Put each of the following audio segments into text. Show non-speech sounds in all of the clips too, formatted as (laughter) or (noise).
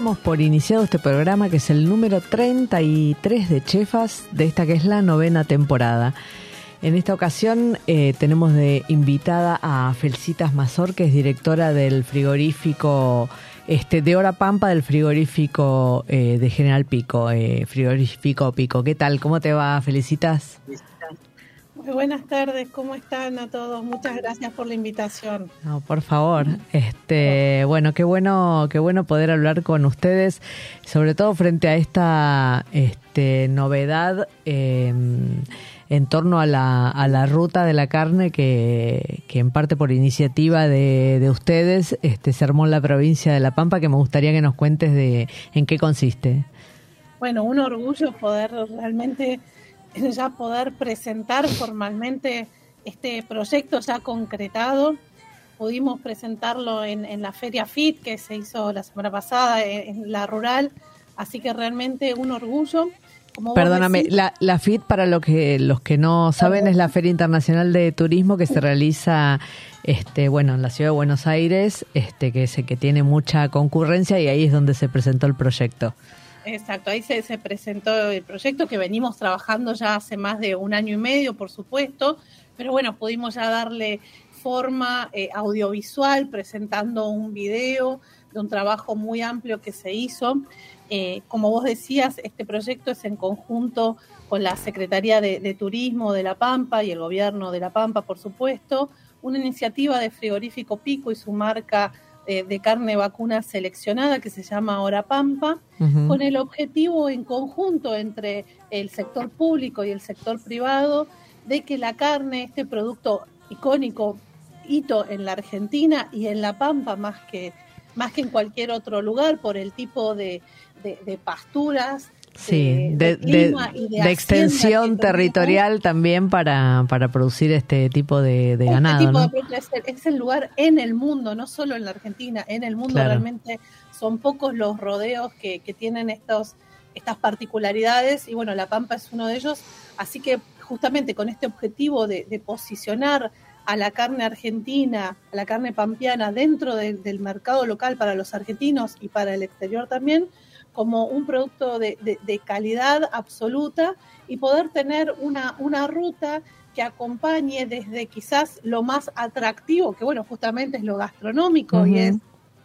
Por iniciado este programa que es el número 33 de Chefas de esta que es la novena temporada. En esta ocasión eh, tenemos de invitada a Felicitas Mazor, que es directora del frigorífico este, de Hora Pampa del frigorífico eh, de General Pico, eh, frigorífico Pico. ¿Qué tal? ¿Cómo te va, Felicitas? Buenas tardes, ¿cómo están a todos? Muchas gracias por la invitación. No, por favor. Este, bueno, qué bueno, qué bueno poder hablar con ustedes, sobre todo frente a esta este, novedad eh, en torno a la, a la ruta de la carne que, que en parte por iniciativa de, de ustedes este, se armó en la provincia de La Pampa, que me gustaría que nos cuentes de en qué consiste. Bueno, un orgullo poder realmente ya poder presentar formalmente este proyecto ya concretado. Pudimos presentarlo en, en la Feria FIT que se hizo la semana pasada en, en la rural, así que realmente un orgullo. Como Perdóname, la, la FIT para lo que, los que no saben es la Feria Internacional de Turismo que se realiza este, bueno, en la ciudad de Buenos Aires, este, que, se, que tiene mucha concurrencia y ahí es donde se presentó el proyecto. Exacto, ahí se, se presentó el proyecto que venimos trabajando ya hace más de un año y medio, por supuesto, pero bueno, pudimos ya darle forma eh, audiovisual presentando un video de un trabajo muy amplio que se hizo. Eh, como vos decías, este proyecto es en conjunto con la Secretaría de Turismo de La Pampa y el Gobierno de La Pampa, por supuesto, una iniciativa de Frigorífico Pico y su marca eh, de carne vacuna seleccionada que se llama Hora Pampa, con el objetivo en conjunto entre el sector público y el sector privado de que la carne, este producto icónico, hito en la Argentina y en La Pampa más que, más que en cualquier otro lugar por el tipo de, de- de pasturas, Sí, de, de, de- clima y de de extensión territorial también para, para producir este tipo de, Este ganado, tipo ¿no? es, el, es el lugar en el mundo, no solo en la Argentina, en el mundo Claro. realmente son pocos los rodeos que, que tienen estos, estas particularidades y bueno, La Pampa es uno de ellos, así que justamente con este objetivo de, posicionar a la carne argentina, a la carne pampeana dentro de- del mercado local para los argentinos y para el exterior también, como un producto de, de- de calidad absoluta y poder tener una, una ruta que acompañe desde quizás lo más atractivo, que bueno, justamente es lo gastronómico y es,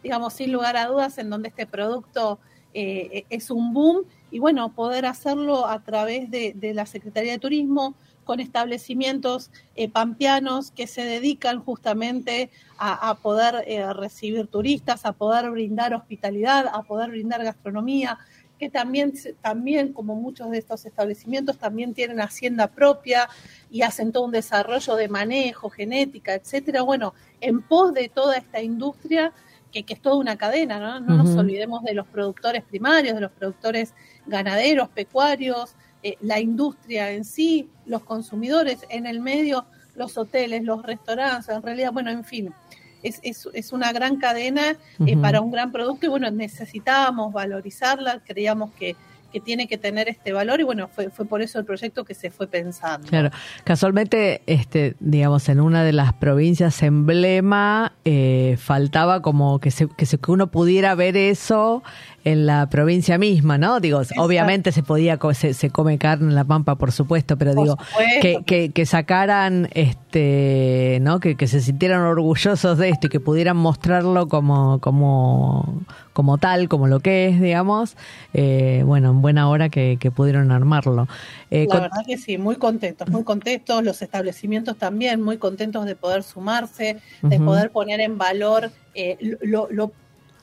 digamos, sin lugar a dudas, en donde este producto eh, es un boom, y bueno, poder hacerlo a través de, de la Secretaría de Turismo, con establecimientos eh, pampeanos que se dedican justamente a, a poder eh, recibir turistas, a poder brindar hospitalidad, a poder brindar gastronomía, que también, también como muchos de estos establecimientos, también tienen hacienda propia y hacen todo un desarrollo de manejo, genética, etcétera. Bueno, en pos de toda esta industria, que, que es toda una cadena, ¿no? No nos olvidemos de los productores primarios, de los productores ganaderos, pecuarios, eh, la industria en sí, los consumidores en el medio, los hoteles, los restaurantes, en realidad, bueno, en fin, es, es, es una gran cadena eh, para un gran producto y bueno, necesitábamos valorizarla, creíamos que, que tiene que tener este valor y bueno, fue, fue por eso el proyecto que se fue pensando. Claro, casualmente, este, digamos, en una de las provincias emblema eh, faltaba como que, se, que, se- que uno pudiera ver eso en la provincia misma, ¿no? Digo, obviamente se podía, se, se, come carne en La Pampa, por supuesto, pero digo, que, que, que, sacaran, este, ¿no? Que, que se sintieran orgullosos de esto y que pudieran mostrarlo como, como, como tal, como lo que es, digamos, eh, bueno, en buena hora que, que pudieron armarlo. Eh, la verdad que sí, muy contentos, muy contentos, los establecimientos también muy contentos de poder sumarse, de poder poner en valor eh, lo, lo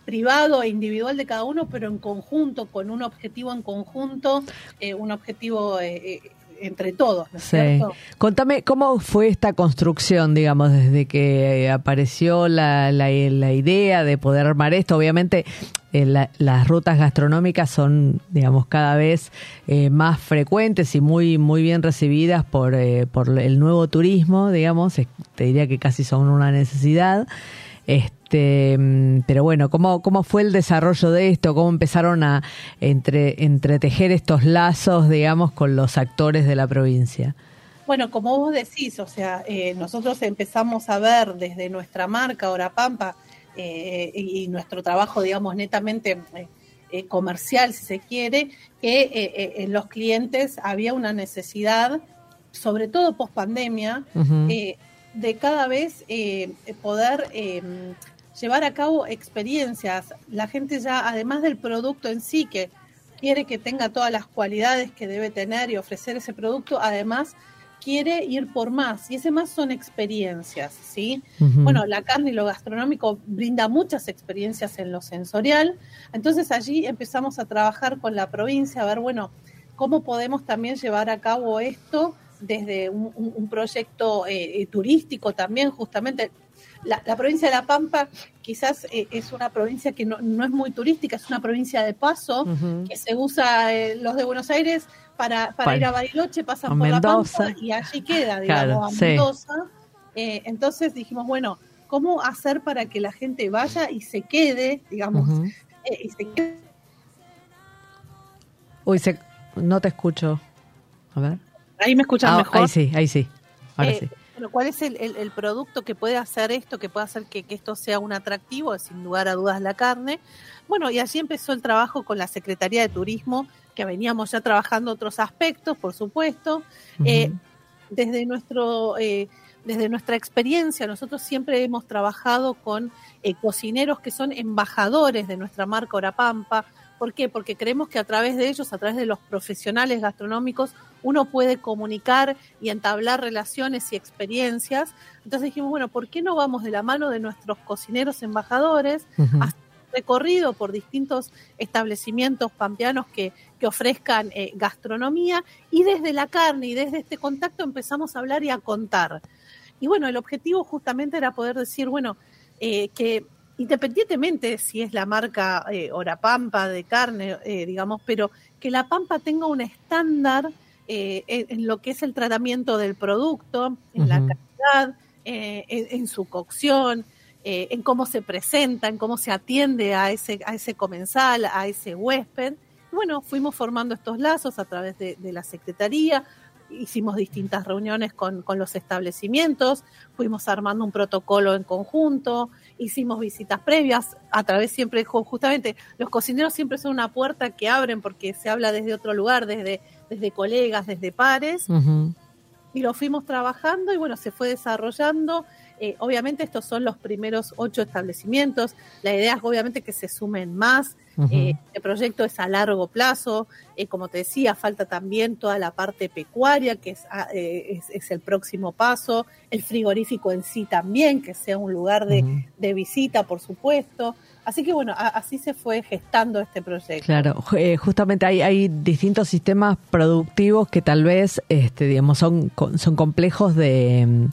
privado e individual de cada uno, pero en conjunto, con un objetivo en conjunto, eh, un objetivo eh, eh entre todos. ¿no es sí. cierto? Contame, ¿cómo fue esta construcción, digamos, desde que apareció la, la, la idea de poder armar esto? Obviamente, eh, la, las rutas gastronómicas son, digamos, cada vez eh, más frecuentes y muy, muy bien recibidas por, eh, por el nuevo turismo, digamos, te diría que casi son una necesidad. Este, pero bueno, ¿cómo, ¿cómo fue el desarrollo de esto? ¿Cómo empezaron a entre, entretejer estos lazos, digamos, con los actores de la provincia? Bueno, como vos decís, o sea, eh, nosotros empezamos a ver desde nuestra marca Orapampa eh, y nuestro trabajo, digamos, netamente eh, comercial, si se quiere, que en los clientes había una necesidad, sobre todo post pandemia, uh -huh de cada vez eh, poder eh, llevar a cabo experiencias. La gente ya, además del producto en sí, que quiere que tenga todas las cualidades que debe tener y ofrecer ese producto, además quiere ir por más, y ese más son experiencias, ¿sí? Uh -huh. Bueno, la carne y lo gastronómico brinda muchas experiencias en lo sensorial, entonces allí empezamos a trabajar con la provincia, a ver, bueno, cómo podemos también llevar a cabo esto desde un, proyecto eh, turístico también, justamente. La, la, provincia de La Pampa quizás eh, es una provincia que no, no, es muy turística, es una provincia de paso, uh -huh. que se usa eh, los de Buenos Aires para, para, ir a Bariloche, pasan por Mendoza. La Pampa y allí queda, digamos, claro, a Mendoza. Sí. entonces dijimos, bueno, ¿cómo hacer para que la gente vaya y se quede, digamos, uh -huh. y se quede? Uy, se, no te escucho. A ver. Ahí me escuchan ah, mejor. Ahí sí, ahí sí. Ahora eh, sí. Bueno, ¿cuál es el, el, el, producto que puede hacer esto, que puede hacer que, que, esto sea un atractivo? Sin lugar a dudas la carne. Bueno, y allí empezó el trabajo con la Secretaría de Turismo, que veníamos ya trabajando otros aspectos, por supuesto. Uh -huh. eh, desde nuestro... Eh, desde nuestra experiencia, nosotros siempre hemos trabajado con eh, cocineros que son embajadores de nuestra marca Orapampa, ¿Por qué? Porque creemos que a través de ellos, a través de los profesionales gastronómicos, uno puede comunicar y entablar relaciones y experiencias. Entonces dijimos, bueno, ¿por qué no vamos de la mano de nuestros cocineros embajadores uh -huh. a recorrido por distintos establecimientos pampeanos que, que ofrezcan eh, gastronomía y desde la carne y desde este contacto empezamos a hablar y a contar. Y bueno, el objetivo justamente era poder decir, bueno, eh, que independientemente si es la marca eh, Orapampa de carne, digamos, pero que la Pampa tenga un estándar eh, en, lo que es el tratamiento del producto, en uh -huh. la calidad, eh, en, en, su cocción, eh, en cómo se presenta, en cómo se atiende a ese, a ese comensal, a ese huésped. Bueno, fuimos formando estos lazos a través de, de la Secretaría, hicimos distintas reuniones con, con, los establecimientos, fuimos armando un protocolo en conjunto, hicimos visitas previas, a través siempre, justamente, los cocineros siempre son una puerta que abren porque se habla desde otro lugar, desde, desde colegas, desde pares, uh -huh. y lo fuimos trabajando y bueno, se fue desarrollando. Eh, obviamente estos son los primeros ocho establecimientos, la idea es obviamente que se sumen más, Uh -huh. eh, el proyecto es a largo plazo, eh, como te decía, falta también toda la parte pecuaria, que es, ah, eh, es, es, el próximo paso, el frigorífico en sí también, que sea un lugar de, uh -huh. de visita, por supuesto. Así que bueno, así se fue gestando este proyecto. Claro, eh, justamente hay, hay distintos sistemas productivos que tal vez, este, digamos, son, son complejos de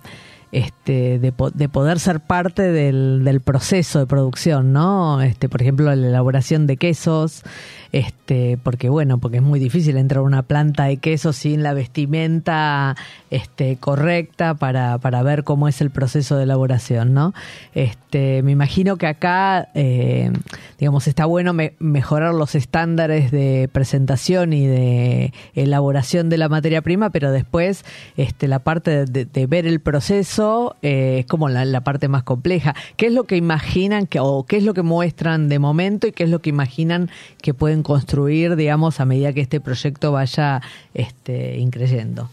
este, de, de, poder ser parte del, del, proceso de producción, ¿no? Este, por ejemplo, la elaboración de quesos, este, porque bueno, porque es muy difícil entrar a una planta de quesos sin la vestimenta este, correcta para, para ver cómo es el proceso de elaboración, ¿no? Este, me imagino que acá, eh, digamos, está bueno me, mejorar los estándares de presentación y de elaboración de la materia prima, pero después este, la parte de, de ver el proceso eso eh, es como la, la, parte más compleja. ¿Qué es lo que imaginan que, o qué es lo que muestran de momento y qué es lo que imaginan que pueden construir, digamos, a medida que este proyecto vaya este, increyendo?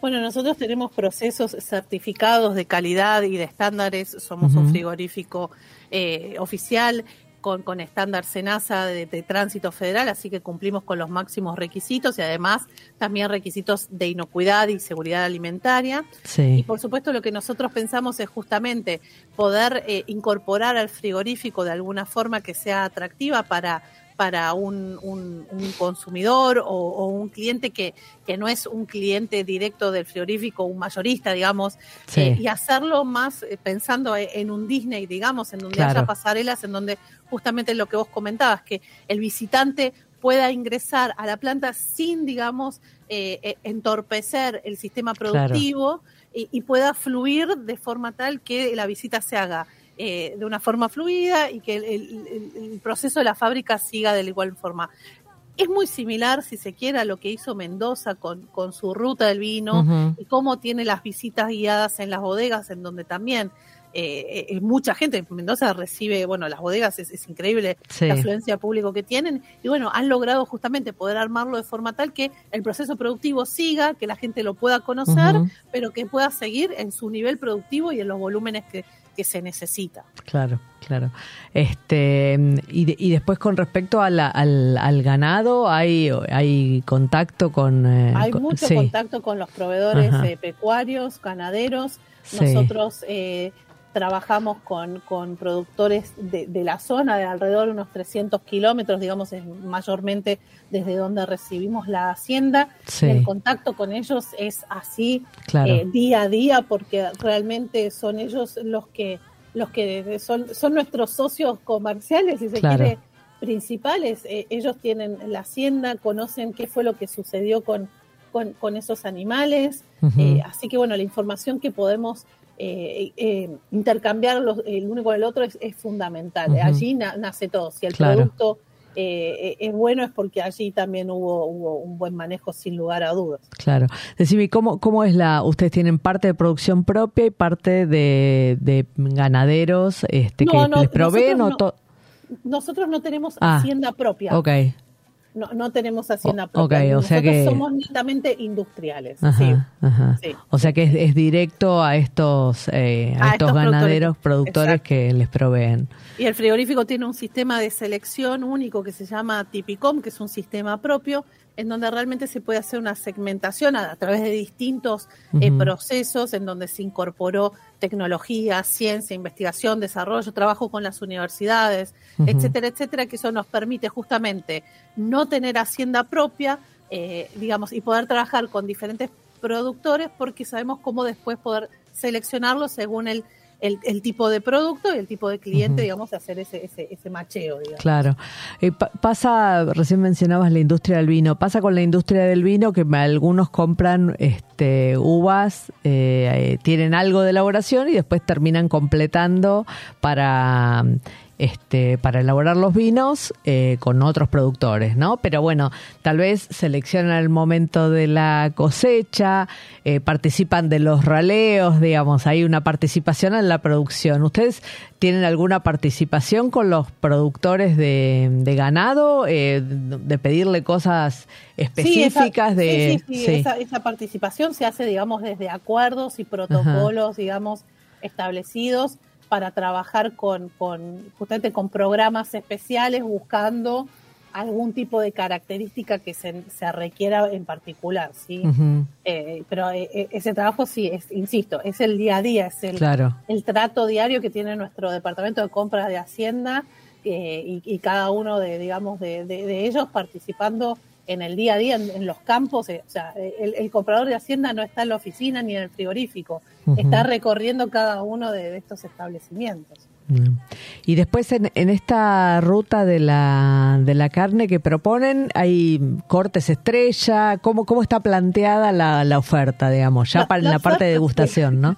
Bueno, nosotros tenemos procesos certificados de calidad y de estándares. Somos un frigorífico eh, oficial con, con estándar SENASA de, de, tránsito federal, así que cumplimos con los máximos requisitos y además también requisitos de inocuidad y seguridad alimentaria. Sí. Y por supuesto lo que nosotros pensamos es justamente poder eh, incorporar al frigorífico de alguna forma que sea atractiva para para un, un, un consumidor o, o, un cliente que, que no es un cliente directo del frigorífico, un mayorista, digamos, Sí. eh, y hacerlo más eh, pensando en un Disney, digamos, en donde Claro. haya pasarelas, en donde justamente lo que vos comentabas, que el visitante pueda ingresar a la planta sin, digamos, eh, eh, entorpecer el sistema productivo y, y pueda fluir de forma tal que la visita se haga eh, de una forma fluida y que el, el- el- el proceso de la fábrica siga de la igual forma. Es muy similar, si se quiere, a lo que hizo Mendoza con, con su ruta del vino y cómo tiene las visitas guiadas en las bodegas, en donde también eh, eh, mucha gente, Mendoza recibe, bueno, las bodegas es, es increíble Sí. la afluencia público que tienen y bueno, han logrado justamente poder armarlo de forma tal que el proceso productivo siga, que la gente lo pueda conocer, pero que pueda seguir en su nivel productivo y en los volúmenes que, que se necesita. Claro, claro. Este y, de- y después con respecto a la- al, al ganado, hay hay contacto con. eh, Hay con- mucho sí. contacto con los proveedores eh, pecuarios, ganaderos. Sí. Nosotros eh, trabajamos con, con productores de, de la zona de alrededor de unos 300 kilómetros, digamos, es mayormente desde donde recibimos la hacienda. Sí. El contacto con ellos es así Claro. eh, día a día porque realmente son ellos los que los que son, son nuestros socios comerciales, si se Claro. quiere, principales. Eh, ellos tienen la hacienda, conocen qué fue lo que sucedió con, con, con esos animales. Eh, así que bueno, la información que podemos eh, eh, intercambiar los, el uno con el otro es, es fundamental. Allí na- nace todo. Si el Claro. producto eh, es bueno es porque allí también hubo, hubo un buen manejo sin lugar a dudas. Claro. Decime, ¿cómo, ¿cómo es la...? Ustedes tienen parte de producción propia y parte de, de ganaderos este, No, que no, les proveen o nosotros no tenemos Ah, hacienda propia. Ok, No, no tenemos hacienda propia. ok, o sea que- somos netamente industriales. ajá, sí. ajá. sí. O sea que es, es directo a estos, eh, a A estos estos ganaderos, productores. productores que les proveen. Y el frigorífico tiene un sistema de selección único que se llama Tipicom, que es un sistema propio, en donde realmente se puede hacer una segmentación a, a través de distintos eh, procesos, en donde se incorporó tecnología, ciencia, investigación, desarrollo, trabajo con las universidades, etcétera, etcétera, que eso nos permite justamente no tener hacienda propia, eh, digamos, y poder trabajar con diferentes productores porque sabemos cómo después poder seleccionarlo según el, el, el tipo de producto y el tipo de cliente, Ujú. digamos, hacer ese, ese, ese macheo, digamos. Claro. Eh, pa- pasa, recién mencionabas la industria del vino, pasa con la industria del vino que algunos compran este, uvas, eh, eh, tienen algo de elaboración y después terminan completando para... Este, para elaborar los vinos eh, con otros productores, ¿no? Pero bueno, tal vez seleccionan el momento de la cosecha, eh, participan de los raleos, digamos, hay una participación en la producción. ¿Ustedes tienen alguna participación con los productores de, de ganado, eh, de pedirle cosas específicas sí, esa, de... sí, sí, sí, sí. Esa, esa participación se hace, digamos, desde acuerdos y protocolos, digamos, establecidos para trabajar con, con justamente con programas especiales buscando algún tipo de característica que se, se requiera en particular, ¿sí? Eh, pero eh, eh, ese trabajo sí, es, insisto, es el día a día, es el, claro, el trato diario que tiene nuestro departamento de compras de Hacienda eh, y, y cada uno de, digamos, de, de- de ellos participando en el día a día, en, en los campos. o sea, el, el comprador de Hacienda no está en la oficina ni en el frigorífico, Está recorriendo cada uno de, estos establecimientos. Y después en, en esta ruta de la, de la carne que proponen, hay cortes estrella, ¿cómo, cómo está planteada la, la oferta, digamos? Ya La- para la la parte de degustación, ¿no?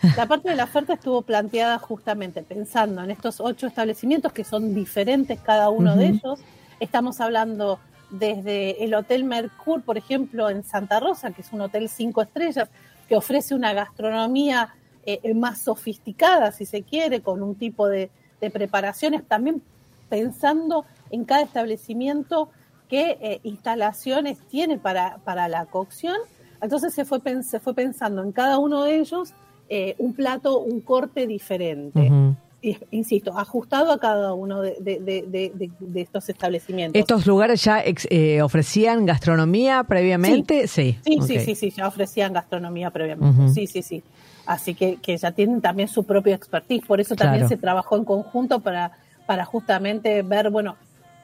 (laughs) La parte de la oferta estuvo planteada justamente pensando en estos ocho establecimientos que son diferentes cada uno de ellos. Estamos hablando desde el Hotel Mercur, por ejemplo, en Santa Rosa, que es un hotel cinco estrellas, que ofrece una gastronomía eh, más sofisticada, si se quiere, con un tipo de, preparaciones, también pensando en cada establecimiento qué eh, instalaciones tiene para, para la cocción. Entonces se fue, se fue pensando en cada uno de ellos eh, un plato, un corte diferente. Insisto, ajustado a cada uno de, de, estos establecimientos. ¿Estos lugares ya eh, ofrecían gastronomía previamente? Sí, sí, sí, sí, sí, ya ofrecían gastronomía previamente. Sí, sí, sí. Así que, que ya tienen también su propio expertise. Por eso también se trabajó en conjunto para, para justamente ver, bueno,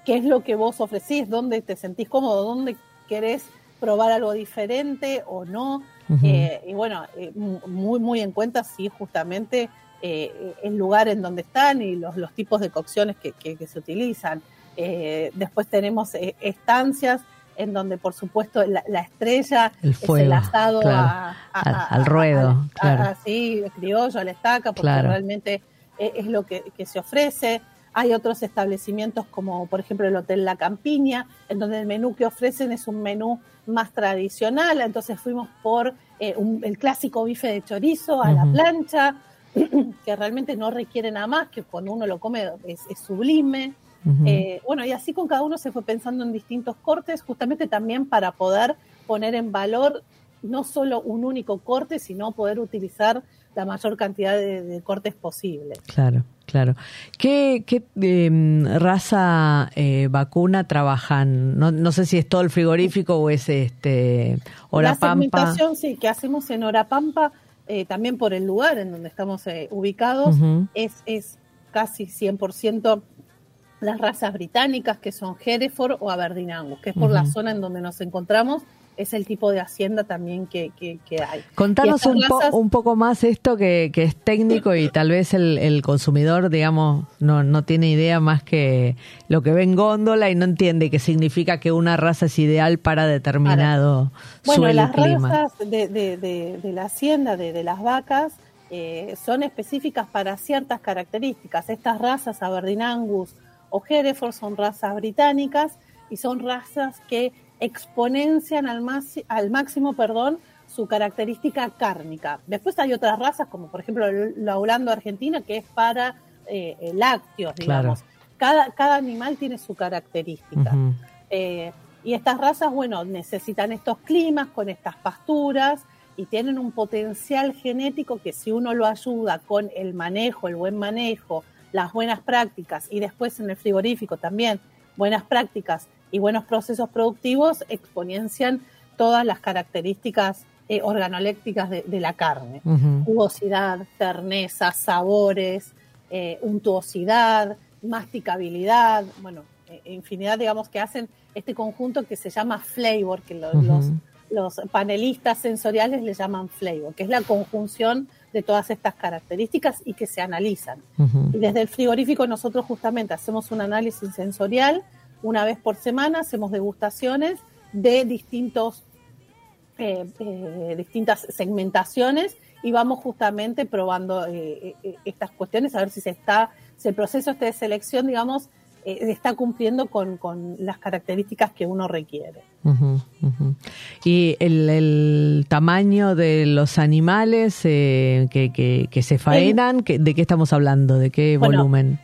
qué es lo que vos ofrecís, dónde te sentís cómodo, dónde querés probar algo diferente o no. Eh, y bueno, eh, muy, muy en cuenta si justamente eh, el lugar en donde están y los, los tipos de cocciones que, que, se utilizan. después tenemos estancias en donde por supuesto la, estrella es el asado al, ruedo, así criollo, a la estaca, porque realmente es, lo que, que se ofrece. Hay otros establecimientos como por ejemplo el Hotel La Campiña, en donde el menú que ofrecen es un menú más tradicional, entonces fuimos por eh, el clásico bife de chorizo a la plancha, que realmente no requiere nada más, que cuando uno lo come es, sublime. Eh, bueno, y así con cada uno se fue pensando en distintos cortes, justamente también para poder poner en valor no solo un único corte, sino poder utilizar la mayor cantidad de, cortes posible. Claro, claro. ¿Qué, em, raza eh, vacuna trabajan? No, no, sé si es todo el frigorífico o es este La segmentación, sí, que hacemos en Orapampa, eh, también por el lugar en donde estamos eh, ubicados, es, es casi 100% las razas británicas, que son Hereford o Aberdeen Angus, que es por la zona en donde nos encontramos es el tipo de hacienda también que, que, hay. Contanos un, un poco más esto que, que, es técnico y tal vez el, el, consumidor, digamos, no, no tiene idea más que lo que ve en góndola y no entiende qué significa que una raza es ideal para determinado bueno, suelo las clima. razas de, de, de, la hacienda, de, de las vacas, eh, son específicas para ciertas características. Estas razas, Aberdeen Angus o Hereford, son razas británicas y son razas que exponencian al, al máximo perdón, su característica cárnica. Después hay otras razas, como por ejemplo la holando argentina, que es para eh, lácteos, digamos. Cada, cada animal tiene su característica. Eh, y estas razas, bueno, necesitan estos climas con estas pasturas y tienen un potencial genético que si uno lo ayuda con el manejo, el buen manejo, las buenas prácticas y después en el frigorífico también buenas prácticas y buenos procesos productivos exponencian todas las características eh, de, la carne. Jugosidad, terneza, sabores, eh, untuosidad, masticabilidad, bueno, eh, infinidad, digamos, que hacen este conjunto que se llama flavor, que los, los panelistas sensoriales le llaman flavor, que es la conjunción de todas estas características y que se analizan. Y desde el frigorífico nosotros justamente hacemos un análisis sensorial una vez por semana hacemos degustaciones de distintos, eh, eh, distintas segmentaciones y vamos justamente probando eh, estas cuestiones a ver si se está, si el proceso este de selección, digamos, está cumpliendo con, las características que uno requiere. Y el, tamaño de los animales que, se faenan, ¿de qué estamos hablando? ¿De qué volumen?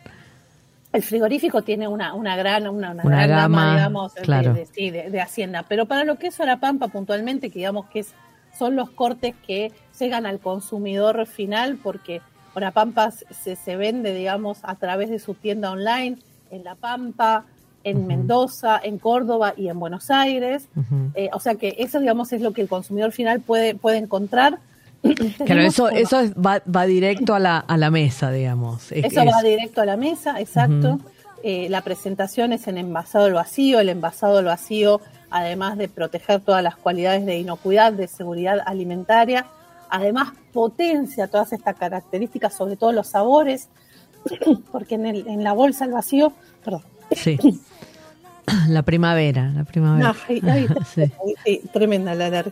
El frigorífico tiene una, una gran, una, gran gama, digamos, de, hacienda. Pero para lo que es Orapampa puntualmente, que digamos que es, son los cortes que llegan al consumidor final, porque Orapampa se, se vende, digamos, a través de su tienda online en La Pampa, en Mendoza, en Córdoba y en Buenos Aires. Eh, o sea que eso, digamos, es lo que el consumidor final puede, puede encontrar (laughs) Claro, eso, eso va, va, directo a la, a la mesa, digamos. eso va directo a la mesa, exacto. Eh, la presentación es en envasado al vacío. El envasado al vacío, además de proteger todas las cualidades de inocuidad, de seguridad alimentaria, además potencia todas estas características, sobre todo los sabores, (clears throat) porque en, el, en la bolsa al vacío, perdón. Sí. (clears throat) La primavera, la primavera. (laughs) sí. tremenda la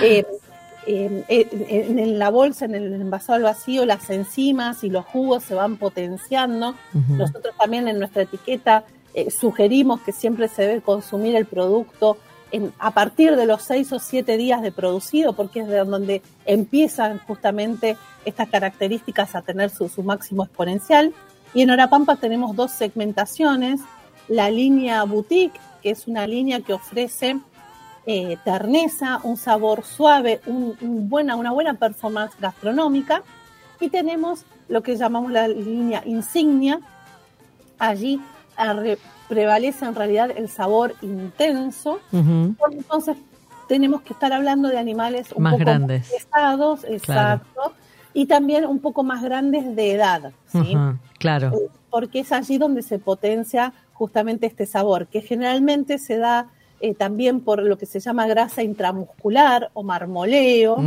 eh, eh, en, la bolsa, en el envasado al vacío, las enzimas y los jugos se van potenciando. Nosotros también en nuestra etiqueta eh, sugerimos que siempre se debe consumir el producto en, a partir de los seis o siete días de producido, porque es de donde empiezan justamente estas características a tener su, su máximo exponencial. Y en Orapampa tenemos dos segmentaciones, la línea boutique, que es una línea que ofrece eh, terneza, un sabor suave, un, un buena, una buena performance gastronómica. Y tenemos lo que llamamos la línea insignia. Allí prevalece en realidad el sabor intenso. Entonces tenemos que estar hablando de animales un Más poco grandes. más pesados, exacto, y también un poco más grandes de edad, Claro. Eh, Porque es allí donde se potencia justamente este sabor, que generalmente se da eh, también por lo que se llama grasa intramuscular o marmoleo.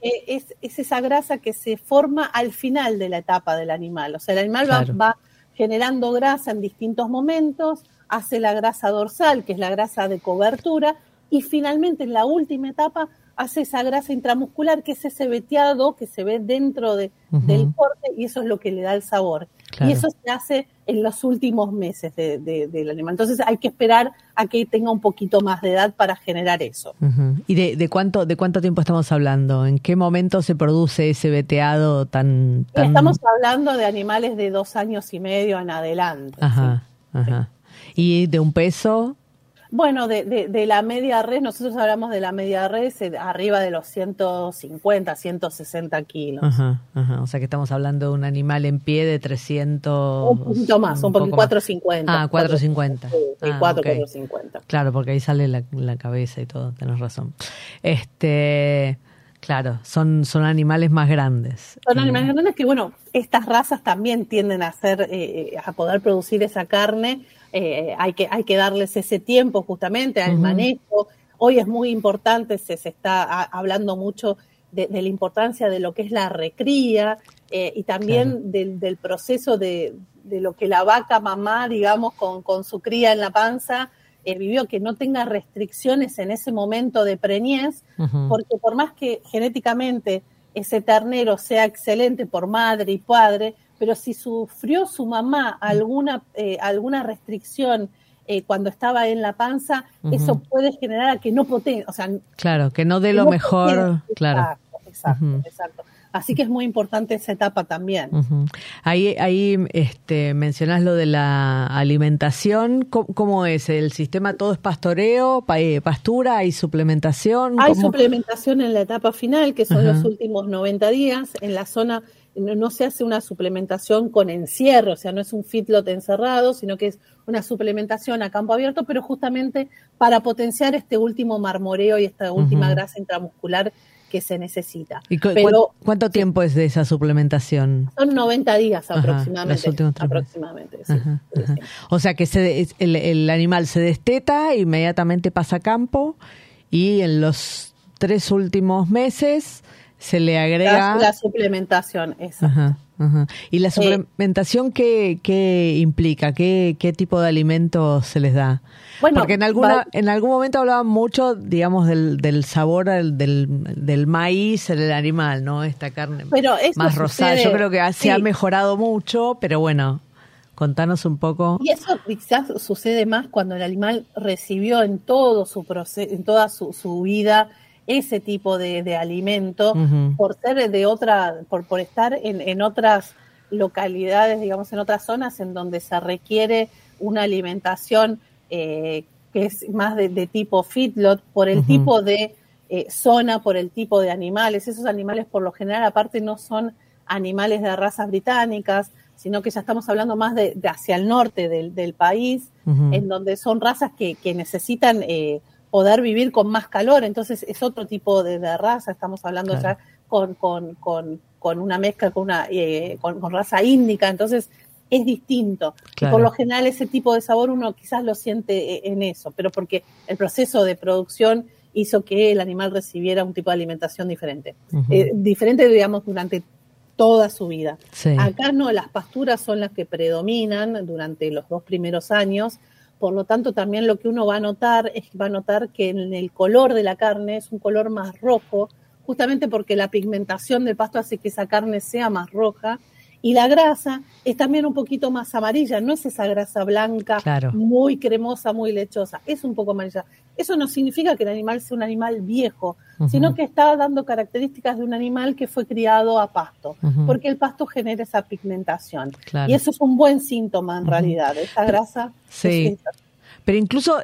Eh, es, es esa grasa que se forma al final de la etapa del animal. O sea, el animal va, generando grasa en distintos momentos, hace la grasa dorsal, que es la grasa de cobertura, y finalmente en la última etapa hace esa grasa intramuscular, que es ese veteado que se ve dentro de- del corte, y eso es lo que le da el sabor. Claro. Y eso se hace en los últimos meses de- de- del animal. Entonces hay que esperar a que tenga un poquito más de edad para generar eso. ¿Y de, de cuánto de cuánto tiempo estamos hablando? ¿En qué momento se produce ese veteado tan... tan... Estamos hablando de animales de dos años y medio en adelante. Ajá, ¿sí? ajá. ¿Y de un peso? Bueno, de, de- de la media red, nosotros hablamos de la media red eh, arriba de los 150, 160 kilos. Ajá, ajá. O sea que estamos hablando de un animal en pie de 300... Un poquito más, un, poquito poco más. 450. Ah, 450. Sí, sí, Ah, 4, ok. 450. Claro, porque ahí sale la, la cabeza y todo, tenés razón. Este, claro, son, son animales más grandes. Son Eh, animales grandes que, bueno, estas razas también tienden a hacer, eh, a poder producir esa carne. Eh, hay, que, hay que darles ese tiempo justamente al manejo. Hoy es muy importante, se, se está a- hablando mucho de, de la importancia de lo que es la recría eh, y también Claro. del, del proceso de, de lo que la vaca mamá, digamos, con, con su cría en la panza, eh, vivió, que no tenga restricciones en ese momento de preñez, porque por más que genéticamente ese ternero sea excelente por madre y padre, pero si sufrió su mamá alguna, eh, alguna restricción eh, cuando estaba en la panza, eso puede generar a que no potencie, o sea, Claro, que no dé lo no mejor, claro. Exacto, exacto. Así que es muy importante esa etapa también. Ahí, ahí este, mencionás lo de la alimentación. ¿Cómo, cómo es? ¿El sistema todo es pastoreo, pa- eh, pastura, hay suplementación? Hay suplementación en la etapa final, que son los últimos 90 días. En la zona no, no se hace una suplementación con encierro, o sea, no es un feedlot encerrado, sino que es una suplementación a campo abierto, pero justamente para potenciar este último marmoreo y esta última grasa intramuscular que se necesita. ¿Y cu- Pero cuán- cuánto tiempo es de esa suplementación? son 90 días aproximadamente. los últimos tres meses. aproximadamente, sí, Ajá, sí, ajá. sí. O sea que se el, el animal se desteta, inmediatamente pasa a campo y en los tres últimos meses se le agrega... La, la suplementación, esa. Ajá, ajá. ¿Y la suplementación qué, qué implica? ¿Qué, ¿Qué tipo de alimentos se les da? Bueno, Porque en alguna va- en algún momento hablaban mucho, digamos, del, del sabor del, del, del maíz en el animal, ¿no? Esta carne Pero más rosada. Yo creo que ha- se ha sí. mejorado mucho, pero bueno, contanos un poco. Y eso quizás sucede más cuando el animal recibió en todo su proceso, en toda su, su vida ese tipo de, de alimento, por ser de otra, por, por estar en, en otras localidades, digamos, en otras zonas en donde se requiere una alimentación eh, que es más de, de tipo feedlot, por el tipo de eh, zona, por el tipo de animales. Esos animales por lo general aparte no son animales de razas británicas, sino que ya estamos hablando más de, de hacia el norte del, del país, en donde son razas que, que necesitan eh, poder vivir con más calor, entonces es otro tipo de, de raza, estamos hablando Claro. ya con, con, con, con una mezcla con una eh, con, con raza índica, entonces es distinto. Y por lo general ese tipo de sabor uno quizás lo siente eh, en eso, pero porque el proceso de producción hizo que el animal recibiera un tipo de alimentación diferente. Eh, diferente, digamos, durante toda su vida. Sí. Acá no, las pasturas son las que predominan durante los dos primeros años, por lo tanto también lo que uno va a notar es va a notar que en el color de la carne es un color más rojo, justamente porque la pigmentación del pasto hace que esa carne sea más roja Y la grasa es también un poquito más amarilla, no es esa grasa blanca, Claro. muy cremosa, muy lechosa, es un poco amarilla. Eso no significa que el animal sea un animal viejo, sino que está dando características de un animal que fue criado a pasto, porque el pasto genera esa pigmentación. Claro. Y eso es un buen síntoma en realidad, esa grasa. Sí. es- Pero incluso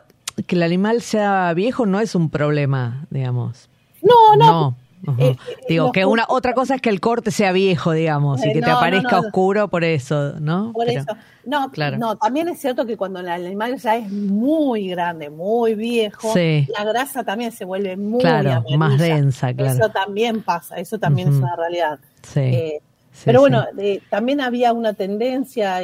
que el animal sea viejo no es un problema, digamos. No, no, Eh, eh, Digo, que una otra cosa es que el corte sea viejo, digamos, y Eh, que te no, aparezca no. oscuro por eso, ¿no? Por Pero- eso. No, claro. no, también es cierto que cuando el animal ya es muy grande, muy viejo, Sí. la grasa también se vuelve muy Claro, amarilla. más densa, claro. Eso también pasa, eso también es una realidad. Sí. Eh, sí, pero bueno, también había una tendencia,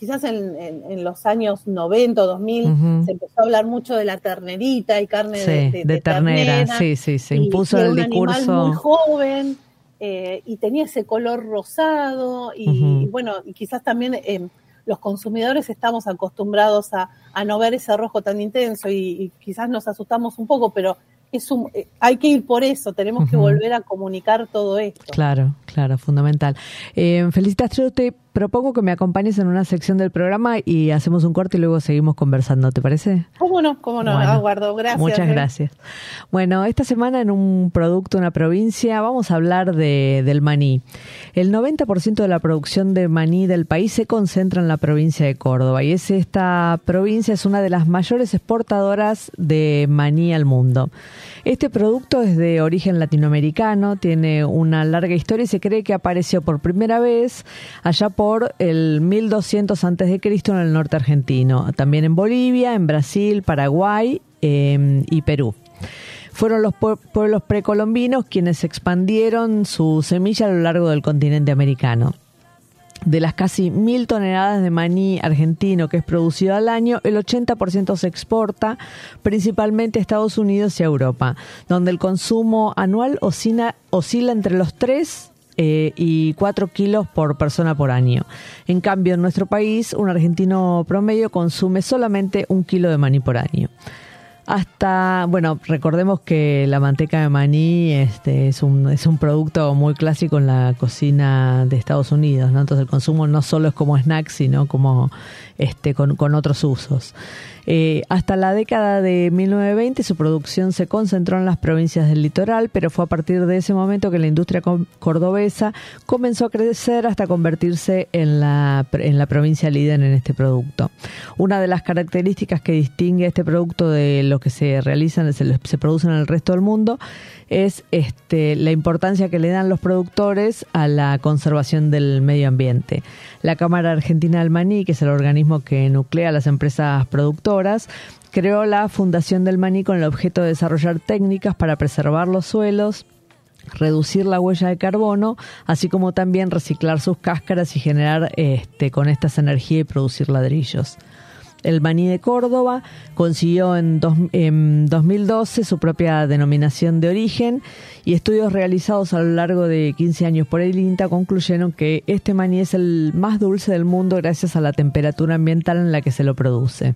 quizás en, en- en los años 90 o 2000, Ujú. se empezó a hablar mucho de la ternerita y carne Sí, de, de- de ternera, ternera, sí, sí, se impuso y en era el un animal discurso. muy joven eh, y tenía ese color rosado y, bueno, y quizás también eh, los consumidores estamos acostumbrados a, a no ver ese rojo tan intenso y, y quizás nos asustamos un poco, pero es un, eh, hay que ir por eso, tenemos que volver a comunicar todo esto. Claro, claro, fundamental. Eh, Felicitas, yo te propongo que me acompañes en una sección del programa y hacemos un corte y luego seguimos conversando, ¿te parece? ¿Cómo no? ¿Cómo no? Bueno, Aguardo, gracias. Muchas eh. gracias. Bueno, esta semana en un producto, una provincia, vamos a hablar de, del maní. El 90% de la producción de maní del país se concentra en la provincia de Córdoba y es esta provincia es una de las mayores exportadoras de maní al mundo. Este producto es de origen latinoamericano, tiene una larga historia y se cree que apareció por primera vez allá por el 1200 antes de Cristo en el norte argentino, también en Bolivia, en Brasil, Paraguay eh, y Perú. Fueron los pue- pueblos precolombinos quienes expandieron su semilla a lo largo del continente americano. De las casi mil toneladas de maní argentino que es producido al año, el 80% se exporta principalmente a Estados Unidos y a Europa, donde el consumo anual oscila, entre los 3 eh, y 4 kilos por persona por año. En cambio, en nuestro país, un argentino promedio consume solamente un kilo de maní por año. Hasta, bueno, recordemos que la manteca de maní este, es, un, es un producto muy clásico en la cocina de Estados Unidos, ¿no? Entonces el consumo no solo es como snack, sino como este, con, con otros usos. Eh, hasta la década de 1920 su producción se concentró en las provincias del litoral, pero fue a partir de ese momento que la industria co- cordobesa comenzó a crecer hasta convertirse en la, en la provincia líder en este producto. Una de las características que distingue a este producto de lo que se realizan, se, se produce en el resto del mundo, es este, la importancia que le dan los productores a la conservación del medio ambiente. La Cámara Argentina del Maní, que es el organismo que nuclea a las empresas productoras, creó la Fundación del Maní con el objeto de desarrollar técnicas para preservar los suelos, reducir la huella de carbono, así como también reciclar sus cáscaras y generar este, con estas energía y producir ladrillos. El maní de Córdoba consiguió en, dos- en 2012 su propia denominación de origen y estudios realizados a lo largo de 15 años por el INTA concluyeron que este maní es el más dulce del mundo gracias a la temperatura ambiental en la que se lo produce.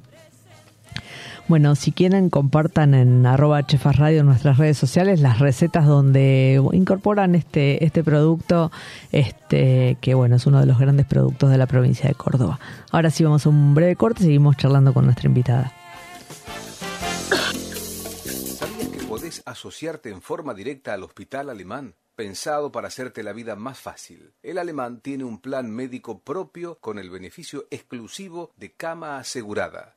Bueno, si quieren, compartan en arroba Chefas Radio en nuestras redes sociales las recetas donde incorporan este, este producto, este, que bueno, es uno de los grandes productos de la provincia de Córdoba. Ahora sí vamos a un breve corte y seguimos charlando con nuestra invitada. ¿Sabías que podés asociarte en forma directa al Hospital Alemán? Pensado para hacerte la vida más fácil. El alemán tiene un plan médico propio con el beneficio exclusivo de cama asegurada,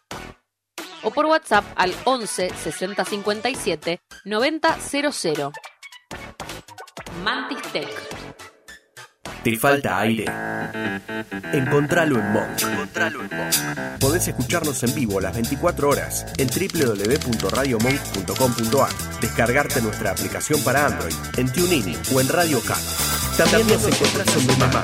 o por WhatsApp al 11 60 57 90 00. Mantis Tech. ¿Te falta aire? Encontralo en Monk. Podés escucharnos en vivo las 24 horas en www.radiomonk.com.ar. Descargarte nuestra aplicación para Android en TuneIn o en Radio Cat. También nos encontrás en Mamá,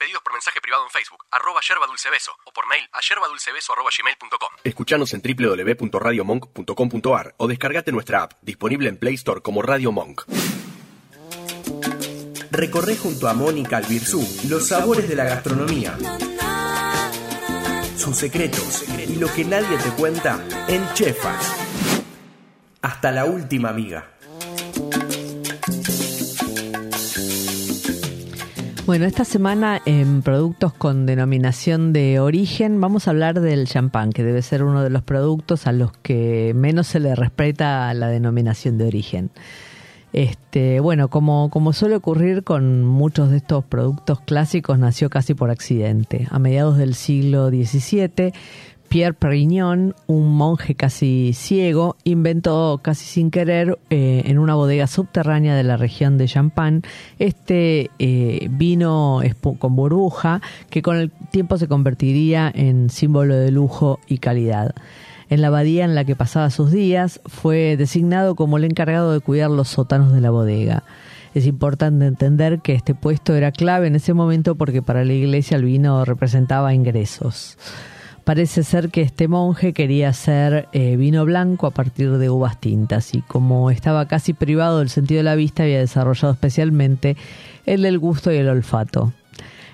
Pedidos por mensaje privado en Facebook, arroba yerba dulce beso, o por mail a yerbadulcebeso arroba gmail.com. Escuchanos en www.radiomonk.com.ar o descargate nuestra app, disponible en Play Store como Radio Monk. Recorre junto a Mónica Albirzú los sabores de la gastronomía, sus secretos y lo que nadie te cuenta en Chefas. Hasta la última amiga. Bueno, esta semana en productos con denominación de origen vamos a hablar del champán, que debe ser uno de los productos a los que menos se le respeta la denominación de origen. Este, bueno, como, como suele ocurrir con muchos de estos productos clásicos, nació casi por accidente. A mediados del siglo XVII, Pierre Perignon, un monje casi ciego, inventó casi sin querer eh, en una bodega subterránea de la región de Champagne este eh, vino con burbuja que con el tiempo se convertiría en símbolo de lujo y calidad. En la abadía en la que pasaba sus días fue designado como el encargado de cuidar los sótanos de la bodega. Es importante entender que este puesto era clave en ese momento porque para la iglesia el vino representaba ingresos. Parece ser que este monje quería hacer eh, vino blanco a partir de uvas tintas y como estaba casi privado del sentido de la vista había desarrollado especialmente el del gusto y el olfato.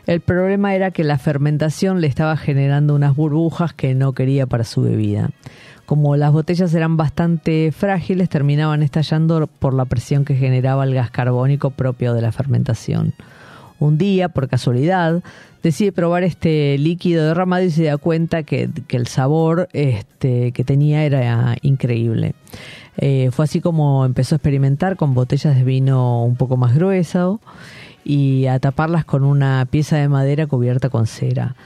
El problema era que la fermentación le estaba generando unas burbujas que no quería para su bebida. Como las botellas eran bastante frágiles, terminaban estallando por la presión que generaba el gas carbónico propio de la fermentación. Un día, por casualidad, decide probar este líquido derramado y se da cuenta que, el sabor este, que tenía era increíble. Eh, fue así como empezó a experimentar con botellas de vino un poco más grueso y a taparlas con una pieza de madera cubierta con cera.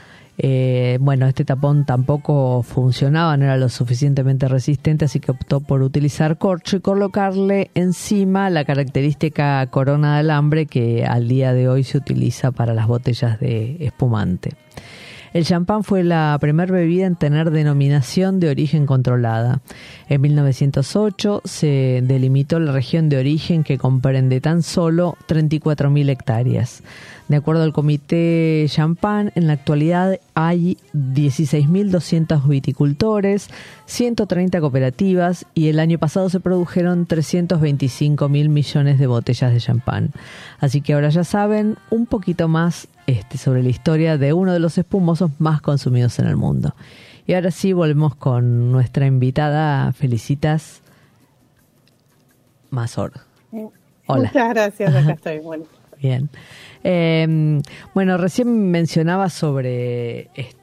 Eh, bueno, este tapón tampoco funcionaba, no era lo suficientemente resistente, así que optó por utilizar corcho y colocarle encima la característica corona de alambre que al día de hoy se utiliza para las botellas de espumante. El champán fue la primera bebida en tener denominación de origen controlada. En 1908 se delimitó la región de origen que comprende tan solo 34.000 hectáreas. De acuerdo al Comité Champán, en la actualidad hay 16.200 viticultores, 130 cooperativas y el año pasado se produjeron 325.000 millones de botellas de champán. Así que ahora ya saben un poquito más este, sobre la historia de uno de los espumosos más consumidos en el mundo. Y ahora sí volvemos con nuestra invitada. Felicitas Mazor. Hola. Muchas gracias, acá (laughs) estoy. Bueno. Bien. Eh, bueno, recién mencionaba sobre este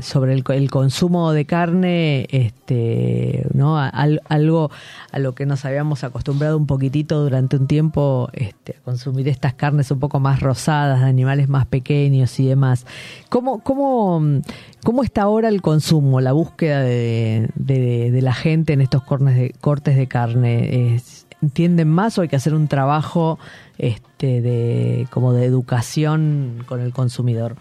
sobre el, el, consumo de carne, este, ¿no? algo a lo que nos habíamos acostumbrado un poquitito durante un tiempo, este, a consumir estas carnes un poco más rosadas, de animales más pequeños y demás. ¿Cómo, cómo, cómo está ahora el consumo, la búsqueda de, la gente en estos cortes de carne? ¿Entienden más o hay que hacer un trabajo este, de, como de educación con el consumidor?